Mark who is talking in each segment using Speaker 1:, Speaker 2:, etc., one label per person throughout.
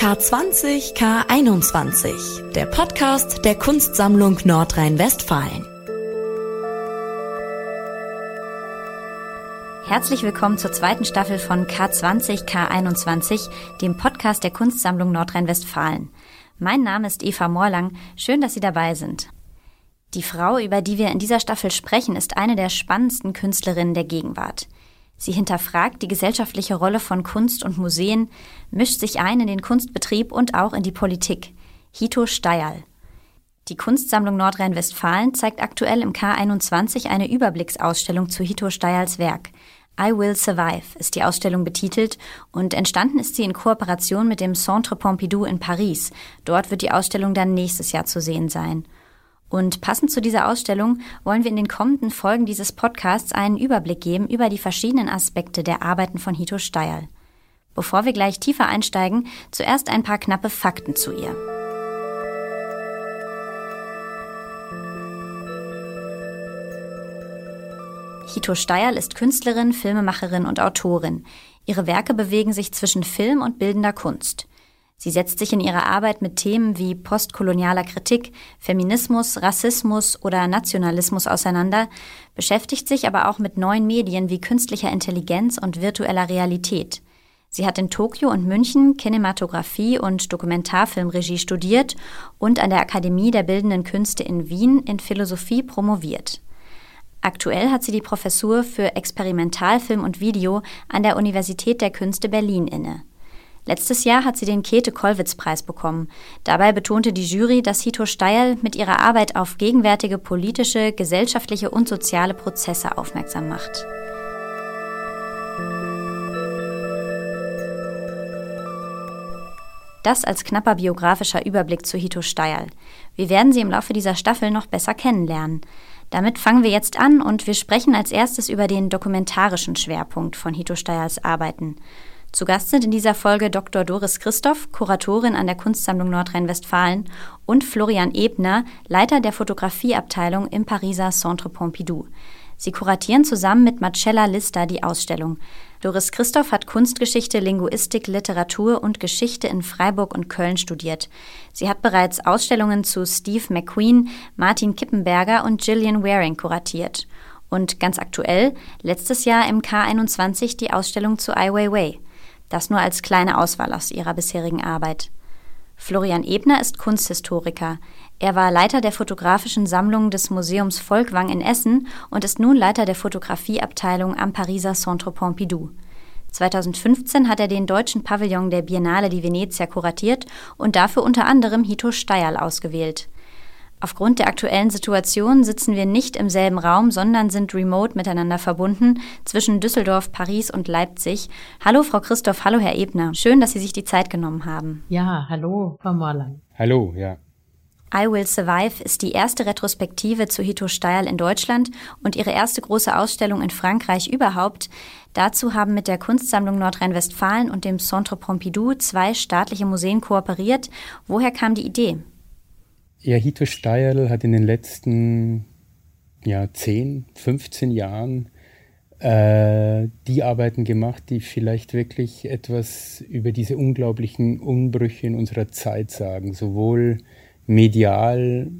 Speaker 1: K20 K21, der Podcast der Kunstsammlung Nordrhein-Westfalen.
Speaker 2: Herzlich willkommen zur zweiten Staffel von K20 K21, dem Podcast der Kunstsammlung Nordrhein-Westfalen. Mein Name ist Eva Morlang. Schön, dass Sie dabei sind. Die Frau, über die wir in dieser Staffel sprechen, ist eine der spannendsten Künstlerinnen der Gegenwart. Sie hinterfragt die gesellschaftliche Rolle von Kunst und Museen, mischt sich ein in den Kunstbetrieb und auch in die Politik. Hito Steyerl. Die Kunstsammlung Nordrhein-Westfalen zeigt aktuell im K21 eine Überblicksausstellung zu Hito Steyerls Werk. I Will Survive ist die Ausstellung betitelt und entstanden ist sie in Kooperation mit dem Centre Pompidou in Paris. Dort wird die Ausstellung dann nächstes Jahr zu sehen sein. Und passend zu dieser Ausstellung wollen wir in den kommenden Folgen dieses Podcasts einen Überblick geben über die verschiedenen Aspekte der Arbeiten von Hito Steyerl. Bevor wir gleich tiefer einsteigen, zuerst ein paar knappe Fakten zu ihr. Hito Steyerl ist Künstlerin, Filmemacherin und Autorin. Ihre Werke bewegen sich zwischen Film und bildender Kunst. Sie setzt sich in ihrer Arbeit mit Themen wie postkolonialer Kritik, Feminismus, Rassismus oder Nationalismus auseinander, beschäftigt sich aber auch mit neuen Medien wie künstlicher Intelligenz und virtueller Realität. Sie hat in Tokio und München Kinematografie und Dokumentarfilmregie studiert und an der Akademie der Bildenden Künste in Wien in Philosophie promoviert. Aktuell hat sie die Professur für Experimentalfilm und Video an der Universität der Künste Berlin inne. Letztes Jahr hat sie den Käthe-Kollwitz-Preis bekommen. Dabei betonte die Jury, dass Hito Steil mit ihrer Arbeit auf gegenwärtige politische, gesellschaftliche und soziale Prozesse aufmerksam macht. Das als knapper biografischer Überblick zu Hito Steil. Wir werden sie im Laufe dieser Staffel noch besser kennenlernen. Damit fangen wir jetzt an und wir sprechen als erstes über den dokumentarischen Schwerpunkt von Hito Steyers Arbeiten. Zu Gast sind in dieser Folge Dr. Doris Christoph, Kuratorin an der Kunstsammlung Nordrhein-Westfalen, und Florian Ebner, Leiter der Fotografieabteilung im Pariser Centre Pompidou. Sie kuratieren zusammen mit Marcella Lister die Ausstellung. Doris Christoph hat Kunstgeschichte, Linguistik, Literatur und Geschichte in Freiburg und Köln studiert. Sie hat bereits Ausstellungen zu Steve McQueen, Martin Kippenberger und Gillian Waring kuratiert. Und ganz aktuell, letztes Jahr im K21 die Ausstellung zu Ai Weiwei. Das nur als kleine Auswahl aus ihrer bisherigen Arbeit. Florian Ebner ist Kunsthistoriker. Er war Leiter der fotografischen Sammlung des Museums Volkwang in Essen und ist nun Leiter der Fotografieabteilung am Pariser Centre Pompidou. 2015 hat er den deutschen Pavillon der Biennale di Venezia kuratiert und dafür unter anderem Hito Steyerl ausgewählt. Aufgrund der aktuellen Situation sitzen wir nicht im selben Raum, sondern sind remote miteinander verbunden zwischen Düsseldorf, Paris und Leipzig. Hallo Frau Christoph, hallo Herr Ebner. Schön, dass Sie sich die Zeit genommen haben.
Speaker 3: Ja, hallo Frau Morland.
Speaker 4: Hallo, ja.
Speaker 2: I Will Survive ist die erste Retrospektive zu Hito Steil in Deutschland und ihre erste große Ausstellung in Frankreich überhaupt. Dazu haben mit der Kunstsammlung Nordrhein-Westfalen und dem Centre Pompidou zwei staatliche Museen kooperiert. Woher kam die Idee?
Speaker 4: Ja, Hito Steierl hat in den letzten ja, 10, 15 Jahren äh, die Arbeiten gemacht, die vielleicht wirklich etwas über diese unglaublichen Umbrüche in unserer Zeit sagen, sowohl medial,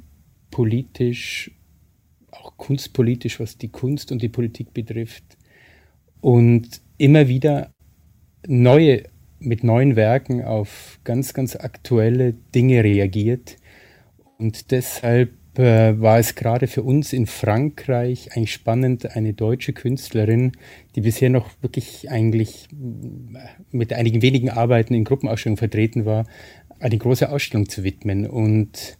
Speaker 4: politisch, auch kunstpolitisch, was die Kunst und die Politik betrifft. Und immer wieder neue, mit neuen Werken auf ganz, ganz aktuelle Dinge reagiert und deshalb äh, war es gerade für uns in Frankreich eigentlich spannend, eine deutsche Künstlerin, die bisher noch wirklich eigentlich äh, mit einigen wenigen Arbeiten in Gruppenausstellungen vertreten war, eine große Ausstellung zu widmen. Und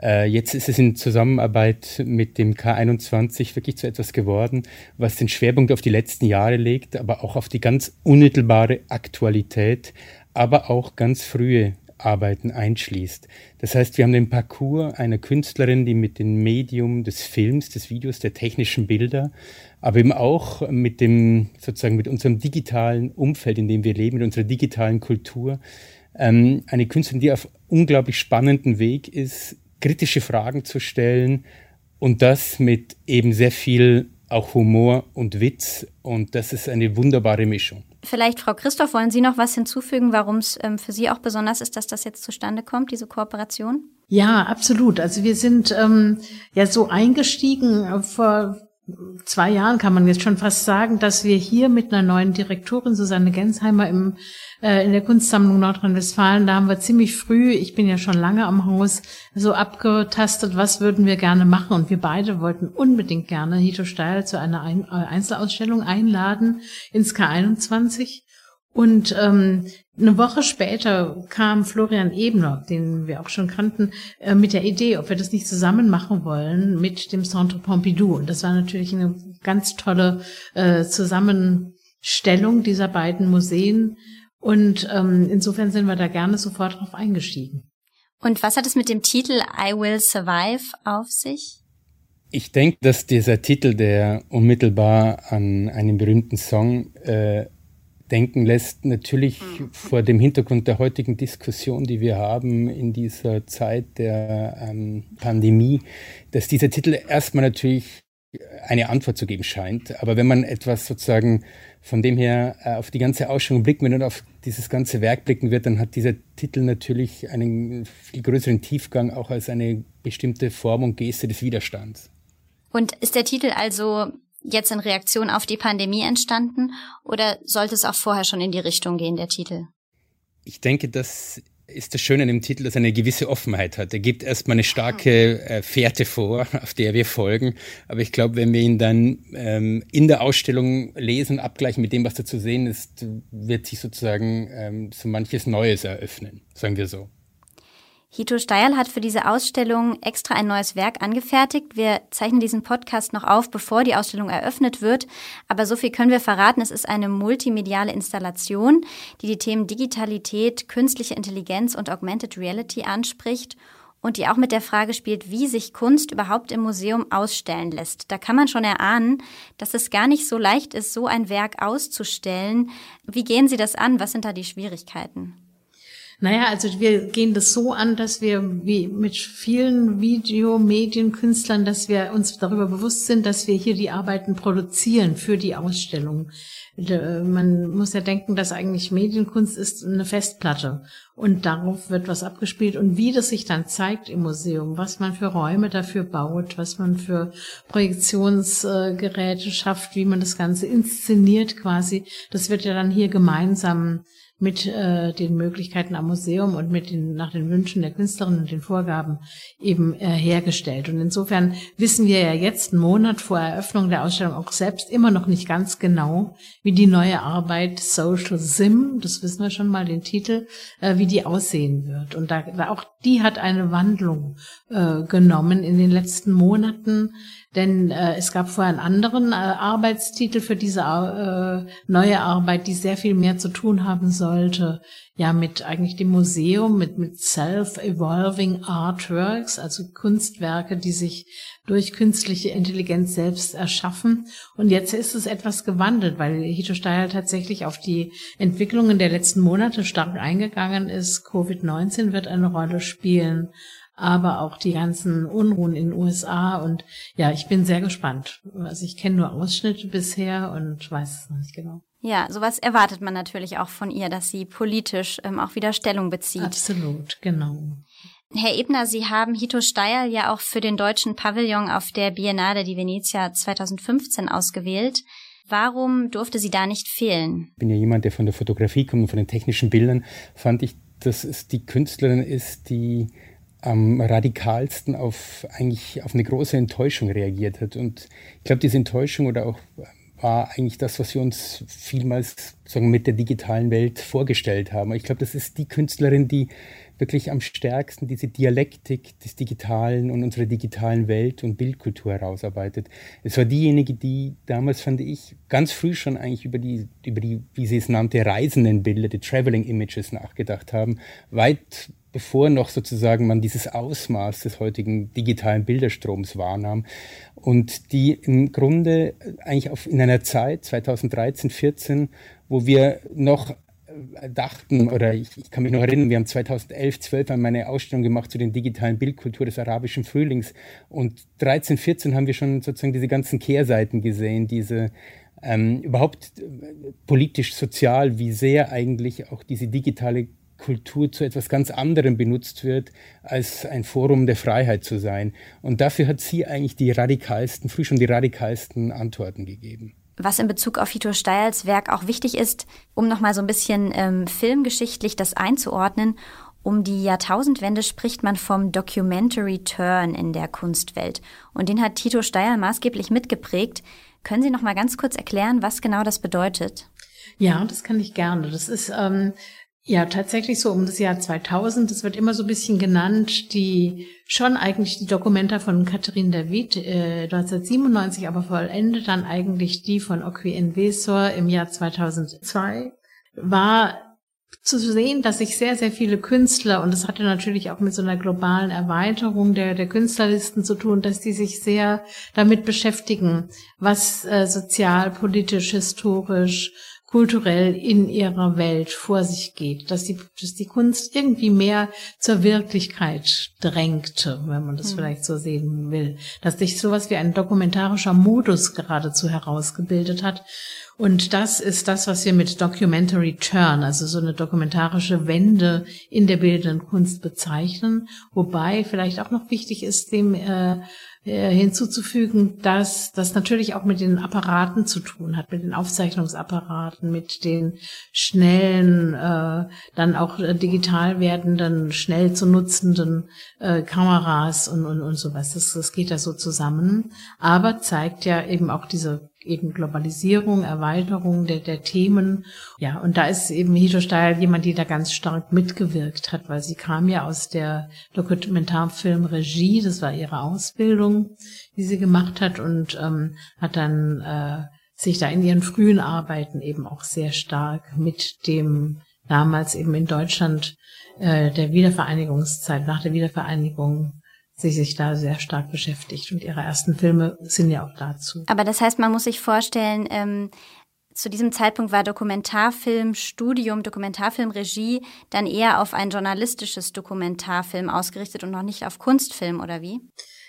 Speaker 4: äh, jetzt ist es in Zusammenarbeit mit dem K21 wirklich zu etwas geworden, was den Schwerpunkt auf die letzten Jahre legt, aber auch auf die ganz unmittelbare Aktualität, aber auch ganz frühe Arbeiten einschließt. Das heißt, wir haben den Parcours einer Künstlerin, die mit dem Medium des Films, des Videos, der technischen Bilder, aber eben auch mit dem, sozusagen mit unserem digitalen Umfeld, in dem wir leben, mit unserer digitalen Kultur, ähm, eine Künstlerin, die auf unglaublich spannenden Weg ist, kritische Fragen zu stellen und das mit eben sehr viel auch Humor und Witz und das ist eine wunderbare Mischung.
Speaker 2: Vielleicht, Frau Christoph, wollen Sie noch was hinzufügen, warum es ähm, für Sie auch besonders ist, dass das jetzt zustande kommt, diese Kooperation?
Speaker 3: Ja, absolut. Also wir sind ähm, ja so eingestiegen äh, vor zwei Jahren kann man jetzt schon fast sagen, dass wir hier mit einer neuen Direktorin, Susanne Gensheimer, im, äh, in der Kunstsammlung Nordrhein-Westfalen, da haben wir ziemlich früh, ich bin ja schon lange am Haus, so abgetastet, was würden wir gerne machen. Und wir beide wollten unbedingt gerne Hito Steil zu einer Ein äh, Einzelausstellung einladen ins K21. Und ähm, eine Woche später kam Florian Ebner, den wir auch schon kannten, äh, mit der Idee, ob wir das nicht zusammen machen wollen mit dem Centre Pompidou. Und das war natürlich eine ganz tolle äh, Zusammenstellung dieser beiden Museen. Und ähm, insofern sind wir da gerne sofort drauf eingestiegen.
Speaker 2: Und was hat es mit dem Titel I Will Survive auf sich?
Speaker 4: Ich denke, dass dieser Titel, der unmittelbar an einen berühmten Song äh, denken lässt, natürlich mhm. vor dem Hintergrund der heutigen Diskussion, die wir haben in dieser Zeit der ähm, Pandemie, dass dieser Titel erstmal natürlich eine Antwort zu geben scheint. Aber wenn man etwas sozusagen von dem her äh, auf die ganze Ausstellung blicken wird und auf dieses ganze Werk blicken wird, dann hat dieser Titel natürlich einen viel größeren Tiefgang auch als eine bestimmte Form und Geste des Widerstands.
Speaker 2: Und ist der Titel also jetzt in Reaktion auf die Pandemie entstanden oder sollte es auch vorher schon in die Richtung gehen, der Titel?
Speaker 4: Ich denke, das ist das Schöne an dem Titel, dass er eine gewisse Offenheit hat. Er gibt erstmal eine starke äh, Fährte vor, auf der wir folgen. Aber ich glaube, wenn wir ihn dann ähm, in der Ausstellung lesen, abgleichen mit dem, was da zu sehen ist, wird sich sozusagen ähm, so manches Neues eröffnen, sagen wir so.
Speaker 2: Hito Steil hat für diese Ausstellung extra ein neues Werk angefertigt. Wir zeichnen diesen Podcast noch auf, bevor die Ausstellung eröffnet wird. Aber so viel können wir verraten. Es ist eine multimediale Installation, die die Themen Digitalität, künstliche Intelligenz und Augmented Reality anspricht und die auch mit der Frage spielt, wie sich Kunst überhaupt im Museum ausstellen lässt. Da kann man schon erahnen, dass es gar nicht so leicht ist, so ein Werk auszustellen. Wie gehen Sie das an? Was sind da die Schwierigkeiten?
Speaker 3: Naja, also wir gehen das so an, dass wir wie mit vielen Videomedienkünstlern, dass wir uns darüber bewusst sind, dass wir hier die Arbeiten produzieren für die Ausstellung. Man muss ja denken, dass eigentlich Medienkunst ist eine Festplatte und darauf wird was abgespielt und wie das sich dann zeigt im Museum, was man für Räume dafür baut, was man für Projektionsgeräte schafft, wie man das Ganze inszeniert quasi, das wird ja dann hier gemeinsam mit äh, den Möglichkeiten am Museum und mit den nach den Wünschen der Künstlerin und den Vorgaben eben äh, hergestellt. Und insofern wissen wir ja jetzt einen Monat vor Eröffnung der Ausstellung auch selbst immer noch nicht ganz genau, wie die neue Arbeit Social Sim, das wissen wir schon mal den Titel, äh, wie die aussehen wird. Und da, da auch die hat eine Wandlung äh, genommen in den letzten Monaten. Denn äh, es gab vorher einen anderen äh, Arbeitstitel für diese äh, neue Arbeit, die sehr viel mehr zu tun haben sollte, ja, mit eigentlich dem Museum, mit, mit Self-Evolving Artworks, also Kunstwerke, die sich durch künstliche Intelligenz selbst erschaffen. Und jetzt ist es etwas gewandelt, weil Hito Steyer tatsächlich auf die Entwicklungen der letzten Monate stark eingegangen ist. Covid-19 wird eine Rolle spielen aber auch die ganzen Unruhen in den USA. Und ja, ich bin sehr gespannt. Also ich kenne nur Ausschnitte bisher und weiß es noch nicht genau.
Speaker 2: Ja, sowas erwartet man natürlich auch von ihr, dass sie politisch ähm, auch wieder Stellung bezieht.
Speaker 3: Absolut, genau.
Speaker 2: Herr Ebner, Sie haben Hito Steyer ja auch für den deutschen Pavillon auf der Biennale di Venezia 2015 ausgewählt. Warum durfte sie da nicht fehlen?
Speaker 4: Ich bin ja jemand, der von der Fotografie kommt und von den technischen Bildern. Fand ich, dass es die Künstlerin ist, die am radikalsten auf eigentlich auf eine große Enttäuschung reagiert hat. Und ich glaube, diese Enttäuschung oder auch war eigentlich das, was wir uns vielmals sagen, mit der digitalen Welt vorgestellt haben. Ich glaube, das ist die Künstlerin, die wirklich am stärksten diese Dialektik des Digitalen und unserer digitalen Welt und Bildkultur herausarbeitet. Es war diejenige, die damals, fand ich, ganz früh schon eigentlich über die, über die, wie sie es nannte, reisenden Bilder, die Traveling Images nachgedacht haben. Weit bevor noch sozusagen man dieses Ausmaß des heutigen digitalen Bilderstroms wahrnahm und die im Grunde eigentlich auf, in einer Zeit 2013, 14, wo wir noch äh, dachten, oder ich, ich, kann mich noch erinnern, wir haben 2011, 12 einmal eine Ausstellung gemacht zu den digitalen Bildkultur des arabischen Frühlings und 13, 14 haben wir schon sozusagen diese ganzen Kehrseiten gesehen, diese ähm, überhaupt äh, politisch, sozial, wie sehr eigentlich auch diese digitale Kultur zu etwas ganz anderem benutzt wird, als ein Forum der Freiheit zu sein. Und dafür hat sie eigentlich die radikalsten, früh schon die radikalsten Antworten gegeben.
Speaker 2: Was in Bezug auf Hito Steyls Werk auch wichtig ist, um nochmal so ein bisschen ähm, filmgeschichtlich das einzuordnen um die Jahrtausendwende spricht man vom Documentary Turn in der Kunstwelt. Und den hat Tito Steyer maßgeblich mitgeprägt. Können Sie noch mal ganz kurz erklären, was genau das bedeutet?
Speaker 3: Ja, das kann ich gerne. Das ist ähm, ja tatsächlich so um das Jahr 2000. Das wird immer so ein bisschen genannt, die schon eigentlich die Dokumenta von Catherine David äh, 1997, aber vollendet dann eigentlich die von Oqui Envesor im Jahr 2002 war zu sehen, dass sich sehr, sehr viele Künstler, und das hatte natürlich auch mit so einer globalen Erweiterung der, der Künstlerlisten zu tun, dass die sich sehr damit beschäftigen, was äh, sozial, politisch, historisch, kulturell in ihrer Welt vor sich geht, dass die, dass die Kunst irgendwie mehr zur Wirklichkeit drängte, wenn man das mhm. vielleicht so sehen will, dass sich sowas wie ein dokumentarischer Modus geradezu herausgebildet hat und das ist das, was wir mit Documentary Turn, also so eine dokumentarische Wende in der bildenden Kunst bezeichnen. Wobei vielleicht auch noch wichtig ist, dem äh, äh, hinzuzufügen, dass das natürlich auch mit den Apparaten zu tun hat, mit den Aufzeichnungsapparaten, mit den schnellen, äh, dann auch äh, digital werdenden, schnell zu nutzenden äh, Kameras und, und, und sowas. Das, das geht da so zusammen, aber zeigt ja eben auch diese eben Globalisierung, Erweiterung der, der Themen. Ja, und da ist eben Hito Steil jemand, die da ganz stark mitgewirkt hat, weil sie kam ja aus der Dokumentarfilmregie, das war ihre Ausbildung, die sie gemacht hat und ähm, hat dann äh, sich da in ihren frühen Arbeiten eben auch sehr stark mit dem damals eben in Deutschland äh, der Wiedervereinigungszeit, nach der Wiedervereinigung sie sich da sehr stark beschäftigt. Und ihre ersten Filme sind ja auch dazu.
Speaker 2: Aber das heißt, man muss sich vorstellen, ähm, zu diesem Zeitpunkt war Dokumentarfilmstudium, Dokumentarfilmregie dann eher auf ein journalistisches Dokumentarfilm ausgerichtet und noch nicht auf Kunstfilm, oder wie?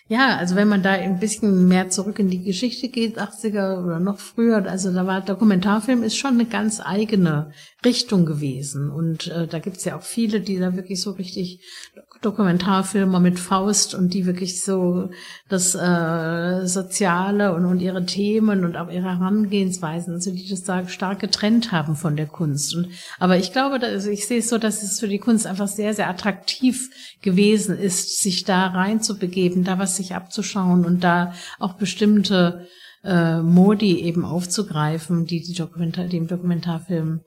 Speaker 3: Ja, also wenn man da ein bisschen mehr zurück in die Geschichte geht, 80er oder noch früher, also da war Dokumentarfilm ist schon eine ganz eigene Richtung gewesen. Und äh, da gibt's ja auch viele, die da wirklich so richtig Dokumentarfilmer mit Faust und die wirklich so das äh, Soziale und, und ihre Themen und auch ihre Herangehensweisen, also die das da stark getrennt haben von der Kunst. Und, aber ich glaube, dass, also ich sehe es so, dass es für die Kunst einfach sehr, sehr attraktiv gewesen ist, sich da reinzubegeben, da was sich abzuschauen und da auch bestimmte äh, Modi eben aufzugreifen, die, die Dokumentar, die im Dokumentarfilm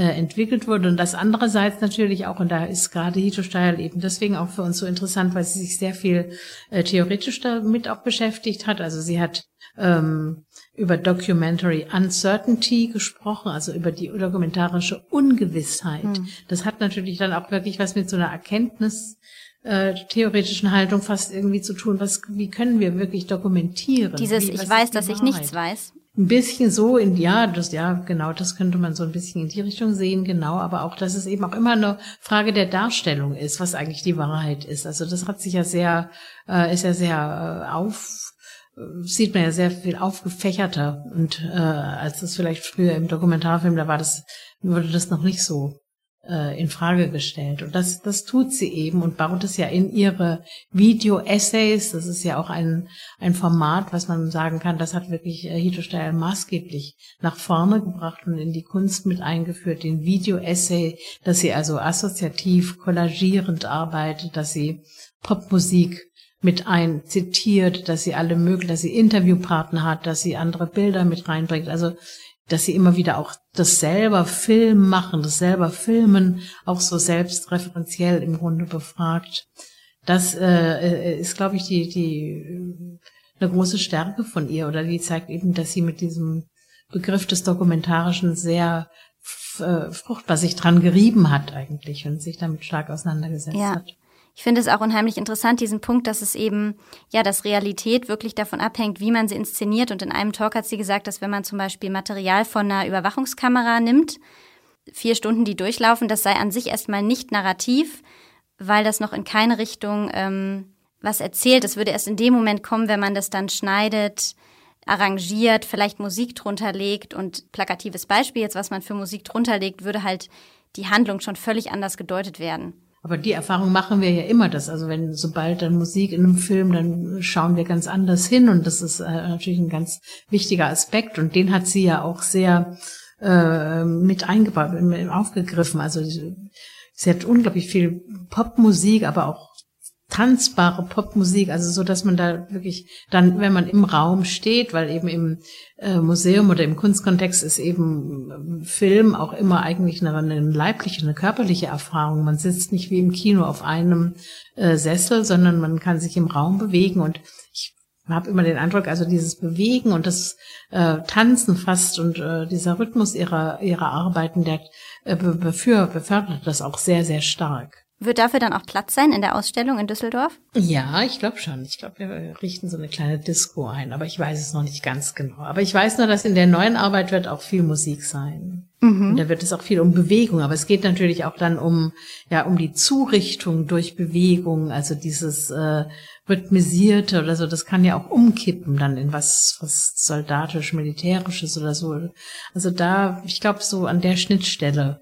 Speaker 3: entwickelt wurde. Und das andererseits natürlich auch, und da ist gerade Hito Steil eben deswegen auch für uns so interessant, weil sie sich sehr viel äh, theoretisch damit auch beschäftigt hat. Also sie hat ähm, über Documentary Uncertainty gesprochen, also über die dokumentarische Ungewissheit. Mhm. Das hat natürlich dann auch wirklich was mit so einer Erkenntnis äh, theoretischen Haltung fast irgendwie zu tun. Was, wie können wir wirklich dokumentieren?
Speaker 2: Dieses,
Speaker 3: wie,
Speaker 2: ich weiß, dass ich nichts weiß
Speaker 3: ein bisschen so in, ja, das, ja, genau, das könnte man so ein bisschen in die Richtung sehen, genau, aber auch, dass es eben auch immer eine Frage der Darstellung ist, was eigentlich die Wahrheit ist. Also das hat sich ja sehr, äh, ist ja sehr äh, auf, sieht man ja sehr viel aufgefächerter und äh, als das vielleicht früher im Dokumentarfilm, da war das, wurde das noch nicht so äh, in Frage gestellt. Und das, das tut sie eben und baut es ja in ihre Video-Essays. Das ist ja auch ein, ein Format, was man sagen kann, das hat wirklich äh, Hito Steil maßgeblich nach vorne gebracht und in die Kunst mit eingeführt, den Video-Essay, dass sie also assoziativ, kollagierend arbeitet, dass sie Popmusik mit ein zitiert, dass sie alle möglichen, dass sie Interviewpartner hat, dass sie andere Bilder mit reinbringt. Also dass sie immer wieder auch das selber Film machen, das selber Filmen, auch so selbstreferenziell im Grunde befragt. Das äh, äh ist, glaube ich, die, die eine große Stärke von ihr oder die zeigt eben, dass sie mit diesem Begriff des Dokumentarischen sehr äh, fruchtbar sich dran gerieben hat eigentlich und sich damit stark auseinandergesetzt ja. hat.
Speaker 2: Ich finde es auch unheimlich interessant, diesen Punkt, dass es eben, ja, dass Realität wirklich davon abhängt, wie man sie inszeniert. Und in einem Talk hat sie gesagt, dass wenn man zum Beispiel Material von einer Überwachungskamera nimmt, vier Stunden die durchlaufen, das sei an sich erstmal nicht narrativ, weil das noch in keine Richtung ähm, was erzählt. Das würde erst in dem Moment kommen, wenn man das dann schneidet, arrangiert, vielleicht Musik drunter legt und plakatives Beispiel jetzt, was man für Musik drunter legt, würde halt die Handlung schon völlig anders gedeutet werden.
Speaker 3: Aber die Erfahrung machen wir ja immer, dass also wenn sobald dann Musik in einem Film, dann schauen wir ganz anders hin und das ist äh, natürlich ein ganz wichtiger Aspekt und den hat sie ja auch sehr äh, mit eingebaut, aufgegriffen. Also sie hat unglaublich viel Popmusik, aber auch tanzbare Popmusik, also so, dass man da wirklich dann, wenn man im Raum steht, weil eben im äh, Museum oder im Kunstkontext ist eben äh, Film auch immer eigentlich eine, eine leibliche, eine körperliche Erfahrung. Man sitzt nicht wie im Kino auf einem äh, Sessel, sondern man kann sich im Raum bewegen und ich habe immer den Eindruck, also dieses Bewegen und das äh, Tanzen fast und äh, dieser Rhythmus ihrer ihrer Arbeiten, der äh, befür, befördert das auch sehr sehr stark.
Speaker 2: Wird dafür dann auch Platz sein in der Ausstellung in Düsseldorf?
Speaker 3: Ja, ich glaube schon. Ich glaube, wir richten so eine kleine Disco ein, aber ich weiß es noch nicht ganz genau. Aber ich weiß nur, dass in der neuen Arbeit wird auch viel Musik sein. Mhm. Und da wird es auch viel um Bewegung, aber es geht natürlich auch dann um ja um die Zurichtung durch Bewegung, also dieses äh, rhythmisierte oder so. Das kann ja auch umkippen dann in was was soldatisch militärisches oder so. Also da, ich glaube, so an der Schnittstelle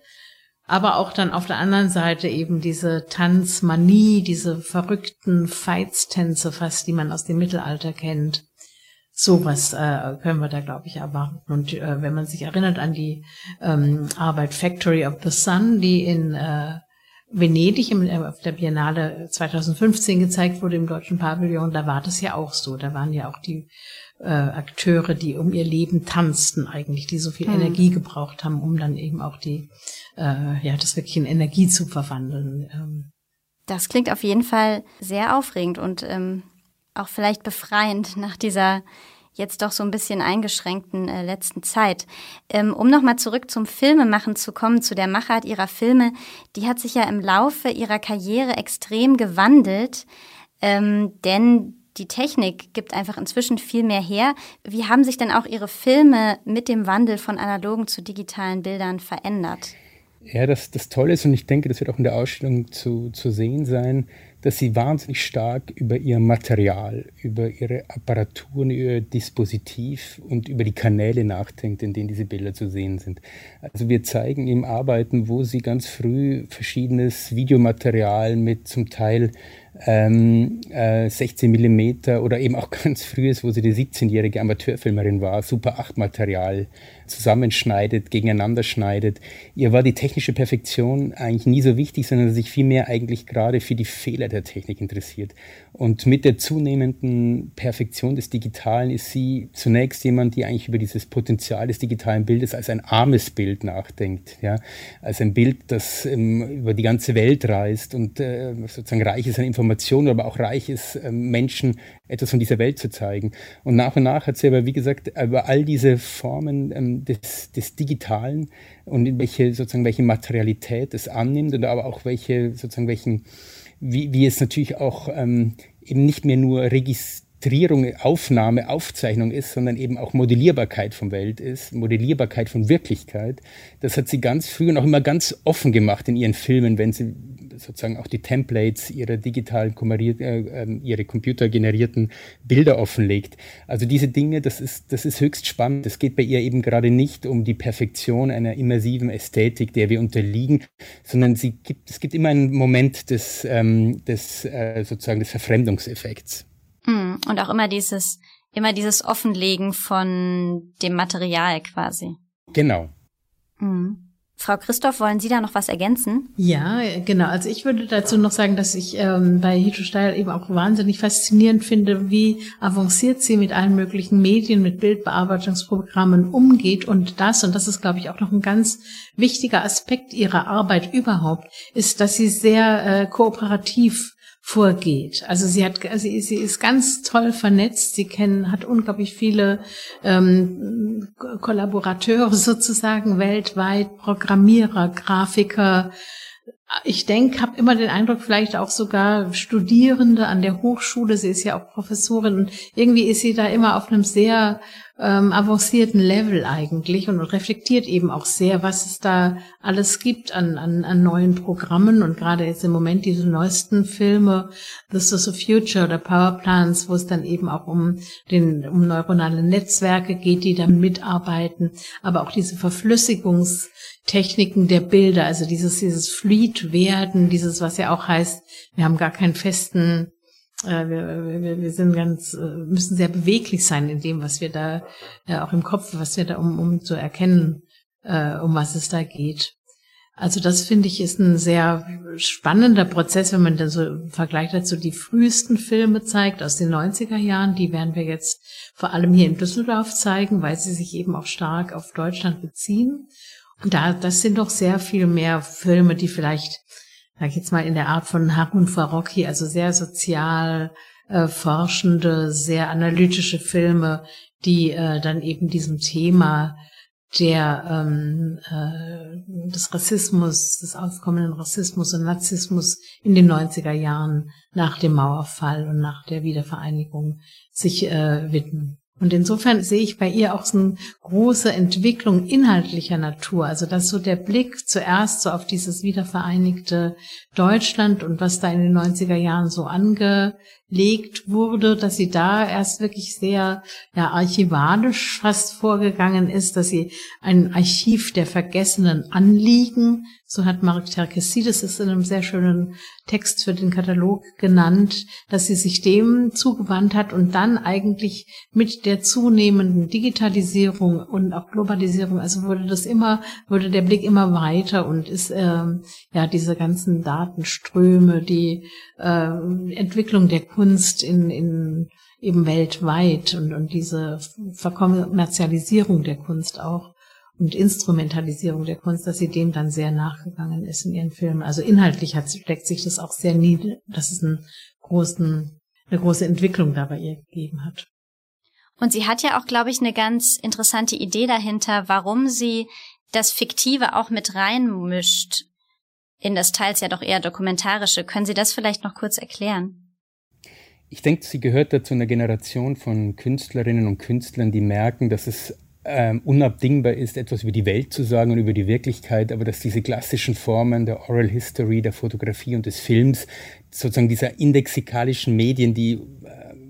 Speaker 3: aber auch dann auf der anderen Seite eben diese Tanzmanie, diese verrückten Feitstänze fast, die man aus dem Mittelalter kennt. Sowas äh, können wir da, glaube ich, erwarten. Und äh, wenn man sich erinnert an die ähm, Arbeit Factory of the Sun, die in äh, Venedig im, äh, auf der Biennale 2015 gezeigt wurde im Deutschen Pavillon, da war das ja auch so. Da waren ja auch die äh, Akteure, die um ihr Leben tanzten eigentlich, die so viel hm. Energie gebraucht haben, um dann eben auch die, äh, ja, das wirklich in Energie zu verwandeln. Ähm.
Speaker 2: Das klingt auf jeden Fall sehr aufregend und ähm, auch vielleicht befreiend nach dieser jetzt doch so ein bisschen eingeschränkten äh, letzten Zeit. Ähm, um nochmal zurück zum Filmemachen zu kommen, zu der Machart ihrer Filme, die hat sich ja im Laufe ihrer Karriere extrem gewandelt, ähm, denn die Technik gibt einfach inzwischen viel mehr her. Wie haben sich denn auch Ihre Filme mit dem Wandel von analogen zu digitalen Bildern verändert?
Speaker 4: Ja, das, das Tolle ist, und ich denke, das wird auch in der Ausstellung zu, zu sehen sein, dass sie wahnsinnig stark über ihr Material, über ihre Apparaturen, ihr Dispositiv und über die Kanäle nachdenkt, in denen diese Bilder zu sehen sind. Also wir zeigen ihm Arbeiten, wo sie ganz früh verschiedenes Videomaterial mit zum Teil ähm, äh, 16 Millimeter oder eben auch ganz frühes, wo sie die 17-jährige Amateurfilmerin war, Super 8 Material zusammenschneidet, gegeneinander schneidet. Ihr war die technische Perfektion eigentlich nie so wichtig, sondern sich vielmehr eigentlich gerade für die Fehler der Technik interessiert. Und mit der zunehmenden Perfektion des Digitalen ist sie zunächst jemand, die eigentlich über dieses Potenzial des digitalen Bildes als ein armes Bild nachdenkt, ja, als ein Bild, das ähm, über die ganze Welt reist und äh, sozusagen reich ist an Informationen, aber auch reich ist, äh, Menschen etwas von dieser Welt zu zeigen. Und nach und nach hat sie aber, wie gesagt, über all diese Formen ähm, des, des Digitalen und in welche sozusagen welche Materialität es annimmt und aber auch welche sozusagen welchen wie, wie es natürlich auch ähm, eben nicht mehr nur Registrierung, Aufnahme, Aufzeichnung ist, sondern eben auch Modellierbarkeit von Welt ist, Modellierbarkeit von Wirklichkeit. Das hat sie ganz früh und auch immer ganz offen gemacht in ihren Filmen, wenn sie sozusagen auch die Templates ihrer digitalen, äh, ähm, ihre computergenerierten Bilder offenlegt. Also diese Dinge, das ist, das ist höchst spannend. Es geht bei ihr eben gerade nicht um die Perfektion einer immersiven Ästhetik, der wir unterliegen, sondern sie gibt, es gibt immer einen Moment des, ähm, des äh, sozusagen des Verfremdungseffekts.
Speaker 2: Hm, und auch immer dieses, immer dieses Offenlegen von dem Material quasi.
Speaker 4: Genau.
Speaker 2: Mhm. Frau Christoph, wollen Sie da noch was ergänzen?
Speaker 3: Ja, genau. Also ich würde dazu noch sagen, dass ich ähm, bei Hito Steil eben auch wahnsinnig faszinierend finde, wie avanciert sie mit allen möglichen Medien, mit Bildbearbeitungsprogrammen umgeht. Und das, und das ist, glaube ich, auch noch ein ganz wichtiger Aspekt ihrer Arbeit überhaupt, ist, dass sie sehr äh, kooperativ vorgeht. Also sie hat, sie, sie ist ganz toll vernetzt. Sie kennen, hat unglaublich viele ähm, Kollaborateure sozusagen weltweit, Programmierer, Grafiker. Ich denke, habe immer den Eindruck, vielleicht auch sogar Studierende an der Hochschule. Sie ist ja auch Professorin und irgendwie ist sie da immer auf einem sehr ähm, avancierten Level eigentlich und reflektiert eben auch sehr, was es da alles gibt an, an, an neuen Programmen und gerade jetzt im Moment diese neuesten Filme, This is the Future oder Power Plants, wo es dann eben auch um den, um neuronale Netzwerke geht, die da mitarbeiten, aber auch diese Verflüssigungstechniken der Bilder, also dieses, dieses Fleet werden, dieses, was ja auch heißt, wir haben gar keinen festen äh, wir, wir, wir sind ganz, äh, müssen sehr beweglich sein in dem, was wir da, äh, auch im Kopf, was wir da, um, um zu erkennen, äh, um was es da geht. Also das finde ich ist ein sehr spannender Prozess, wenn man dann so im Vergleich dazu die frühesten Filme zeigt aus den 90er Jahren. Die werden wir jetzt vor allem hier in Düsseldorf zeigen, weil sie sich eben auch stark auf Deutschland beziehen. Da, das sind doch sehr viel mehr Filme, die vielleicht sag ich jetzt mal, in der Art von Harun Farocki, also sehr sozial äh, forschende, sehr analytische Filme, die äh, dann eben diesem Thema der ähm, äh, des Rassismus, des aufkommenden Rassismus und Narzissmus in den 90er Jahren nach dem Mauerfall und nach der Wiedervereinigung sich äh, widmen. Und insofern sehe ich bei ihr auch so eine große Entwicklung inhaltlicher Natur. Also dass so der Blick zuerst so auf dieses wiedervereinigte Deutschland und was da in den 90er Jahren so ange, gelegt wurde, dass sie da erst wirklich sehr ja, archivalisch fast vorgegangen ist, dass sie ein Archiv der vergessenen Anliegen, so hat Mark Terkesides es in einem sehr schönen Text für den Katalog genannt, dass sie sich dem zugewandt hat und dann eigentlich mit der zunehmenden Digitalisierung und auch Globalisierung, also wurde das immer, wurde der Blick immer weiter und ist ähm, ja diese ganzen Datenströme, die äh, Entwicklung der Kunst in, in eben weltweit und, und diese Verkommerzialisierung der Kunst auch und Instrumentalisierung der Kunst, dass sie dem dann sehr nachgegangen ist in ihren Filmen. Also inhaltlich hat, steckt sich das auch sehr nieder, dass es einen großen, eine große Entwicklung da bei ihr gegeben hat.
Speaker 2: Und sie hat ja auch, glaube ich, eine ganz interessante Idee dahinter, warum sie das Fiktive auch mit reinmischt in das teils ja doch eher dokumentarische. Können Sie das vielleicht noch kurz erklären?
Speaker 4: Ich denke, sie gehört da zu einer Generation von Künstlerinnen und Künstlern, die merken, dass es ähm, unabdingbar ist, etwas über die Welt zu sagen und über die Wirklichkeit, aber dass diese klassischen Formen der Oral History, der Fotografie und des Films, sozusagen dieser indexikalischen Medien, die äh,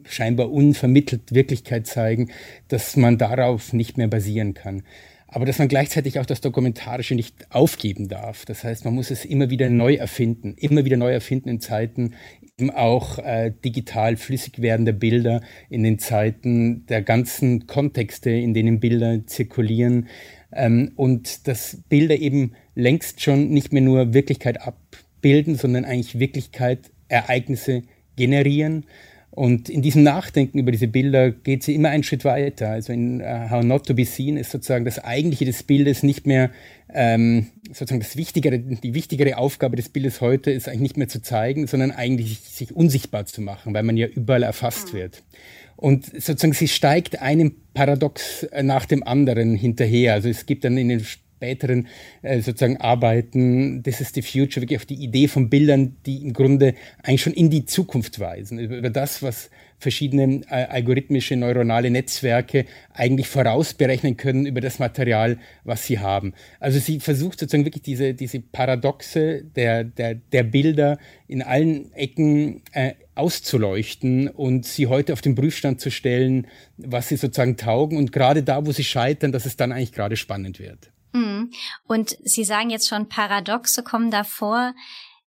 Speaker 4: scheinbar unvermittelt Wirklichkeit zeigen, dass man darauf nicht mehr basieren kann aber dass man gleichzeitig auch das Dokumentarische nicht aufgeben darf. Das heißt, man muss es immer wieder neu erfinden, immer wieder neu erfinden in Zeiten eben auch äh, digital flüssig werdender Bilder, in den Zeiten der ganzen Kontexte, in denen Bilder zirkulieren. Ähm, und dass Bilder eben längst schon nicht mehr nur Wirklichkeit abbilden, sondern eigentlich Wirklichkeit, Ereignisse generieren und in diesem Nachdenken über diese Bilder geht sie immer einen Schritt weiter. Also in uh, How Not to Be Seen ist sozusagen das Eigentliche des Bildes nicht mehr ähm, sozusagen das wichtigere, die wichtigere Aufgabe des Bildes heute ist eigentlich nicht mehr zu zeigen, sondern eigentlich sich unsichtbar zu machen, weil man ja überall erfasst mhm. wird. Und sozusagen sie steigt einem Paradox äh, nach dem anderen hinterher. Also es gibt dann in den späteren äh, sozusagen Arbeiten, This is the Future, wirklich auf die Idee von Bildern, die im Grunde eigentlich schon in die Zukunft weisen, über, das, was verschiedene äh, algorithmische neuronale Netzwerke eigentlich vorausberechnen können über das Material, was sie haben. Also sie versucht sozusagen wirklich diese, diese Paradoxe der, der, der Bilder in allen Ecken äh, auszuleuchten und sie heute auf den Prüfstand zu stellen, was sie sozusagen taugen und gerade da, wo sie scheitern, dass es dann eigentlich gerade spannend wird.
Speaker 2: Mhm. Und Sie sagen jetzt schon, Paradoxe kommen davor.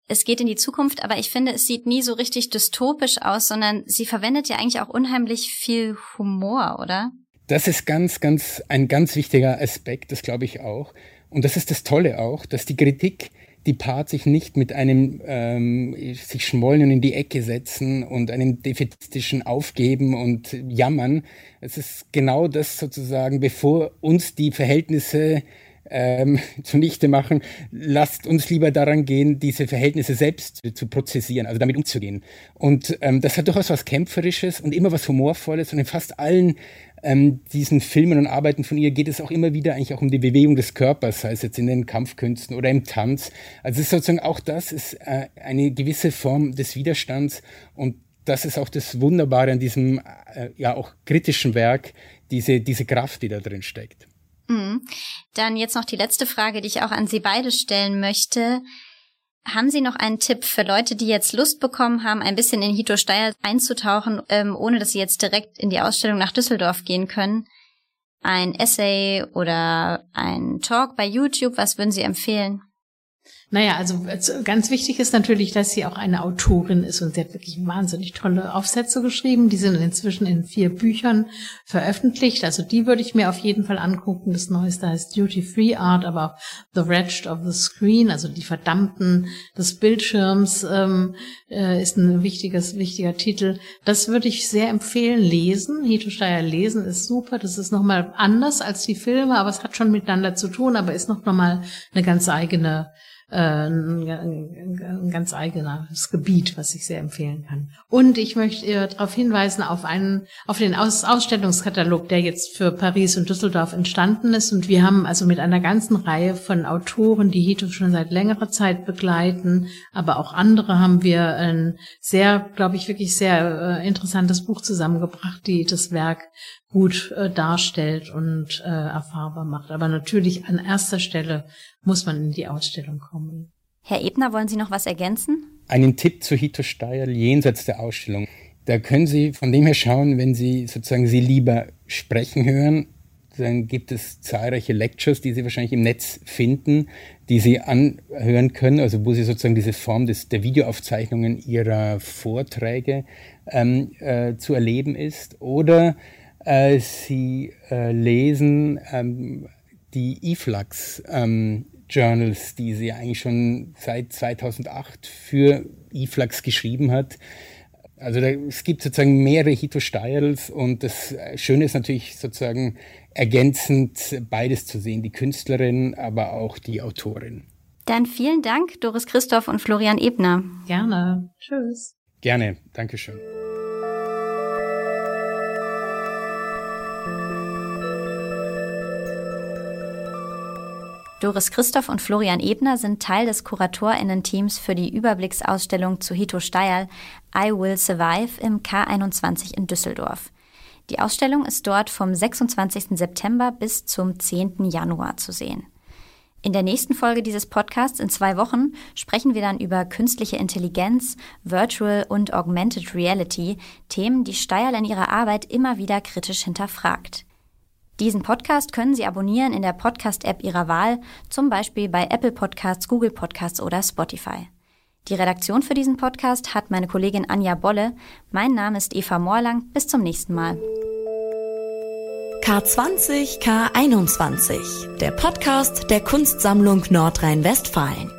Speaker 2: Es geht in die Zukunft, aber ich finde, es sieht nie so richtig dystopisch aus, sondern sie verwendet ja eigentlich auch unheimlich viel Humor, oder?
Speaker 4: Das ist ganz, ganz, ein ganz wichtiger Aspekt, das glaube ich auch. Und das ist das Tolle auch, dass die Kritik, die paart sich nicht mit einem ähm, sich schmollen und in die Ecke setzen und einem defizitischen Aufgeben und Jammern. Es ist genau das sozusagen, bevor uns die Verhältnisse ähm, zunichte machen, lasst uns lieber daran gehen, diese Verhältnisse selbst zu prozessieren, also damit umzugehen. Und ähm, das hat durchaus was Kämpferisches und immer was Humorvolles und in fast allen ähm, diesen Filmen und Arbeiten von ihr geht es auch immer wieder eigentlich auch um die Bewegung des Körpers, sei es jetzt in den Kampfkünsten oder im Tanz. Also es ist sozusagen auch das ist äh, eine gewisse Form des Widerstands und das ist auch das Wunderbare an diesem äh, ja auch kritischen Werk, diese, diese Kraft, die da drin steckt.
Speaker 2: Mhm. Dann jetzt noch die letzte Frage, die ich auch an Sie beide stellen möchte. Haben Sie noch einen Tipp für Leute, die jetzt Lust bekommen haben, ein bisschen in Hito Steyr einzutauchen, ähm, ohne dass sie jetzt direkt in die Ausstellung nach Düsseldorf gehen können? Ein Essay oder ein Talk bei YouTube, was würden Sie empfehlen?
Speaker 3: Naja, also ganz wichtig ist natürlich, dass sie auch eine Autorin ist und sie hat wirklich wahnsinnig tolle Aufsätze geschrieben. Die sind inzwischen in vier Büchern veröffentlicht. Also die würde ich mir auf jeden Fall angucken. Das Neueste heißt Duty Free Art, aber auch The Wretched of the Screen, also die Verdammten des Bildschirms ähm, äh, ist ein wichtiges, wichtiger Titel. Das würde ich sehr empfehlen, lesen. Hito Steyer lesen ist super. Das ist nochmal anders als die Filme, aber es hat schon miteinander zu tun, aber ist noch nochmal eine ganz eigene ein, ein, ganz eigenes Gebiet, was ich sehr empfehlen kann. Und ich möchte äh, darauf hinweisen auf einen, auf den Aus Ausstellungskatalog, der jetzt für Paris und Düsseldorf entstanden ist. Und wir haben also mit einer ganzen Reihe von Autoren, die Hito schon seit längerer Zeit begleiten, aber auch andere haben wir ein sehr, glaube ich, wirklich sehr äh, interessantes Buch zusammengebracht, die das Werk gut äh, darstellt und äh, erfahrbar macht. Aber natürlich an erster Stelle muss man in die Ausstellung kommen.
Speaker 2: Herr Ebner, wollen Sie noch was ergänzen?
Speaker 4: Einen Tipp zu Hito Steierl jenseits der Ausstellung. Da können Sie von dem her schauen, wenn Sie sozusagen Sie lieber sprechen hören, dann gibt es zahlreiche Lectures, die Sie wahrscheinlich im Netz finden, die Sie anhören können, also wo Sie sozusagen diese Form des, der Videoaufzeichnungen Ihrer Vorträge ähm, äh, zu erleben ist. Oder äh, Sie äh, lesen ähm, die eFlux ähm, Journals, die sie eigentlich schon seit 2008 für eFlux geschrieben hat. Also da, es gibt sozusagen mehrere Hito Styles und das Schöne ist natürlich sozusagen ergänzend beides zu sehen, die Künstlerin, aber auch die Autorin.
Speaker 2: Dann vielen Dank, Doris Christoph und Florian Ebner.
Speaker 3: Gerne. Tschüss.
Speaker 4: Gerne. Dankeschön.
Speaker 2: Doris Christoph und Florian Ebner sind Teil des KuratorInnen-Teams für die Überblicksausstellung zu Hito Steyerl I Will Survive im K21 in Düsseldorf. Die Ausstellung ist dort vom 26. September bis zum 10. Januar zu sehen. In der nächsten Folge dieses Podcasts in zwei Wochen sprechen wir dann über künstliche Intelligenz, Virtual und Augmented Reality, Themen, die Steyerl in ihrer Arbeit immer wieder kritisch hinterfragt. Diesen Podcast können Sie abonnieren in der Podcast-App Ihrer Wahl, zum Beispiel bei Apple Podcasts, Google Podcasts oder Spotify. Die Redaktion für diesen Podcast hat meine Kollegin Anja Bolle. Mein Name ist Eva Morlang. Bis zum nächsten Mal.
Speaker 1: K20 K21, der Podcast der Kunstsammlung Nordrhein-Westfalen.